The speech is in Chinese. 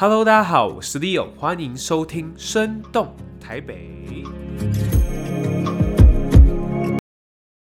Hello，大家好，我是 Leo，欢迎收听生动台北。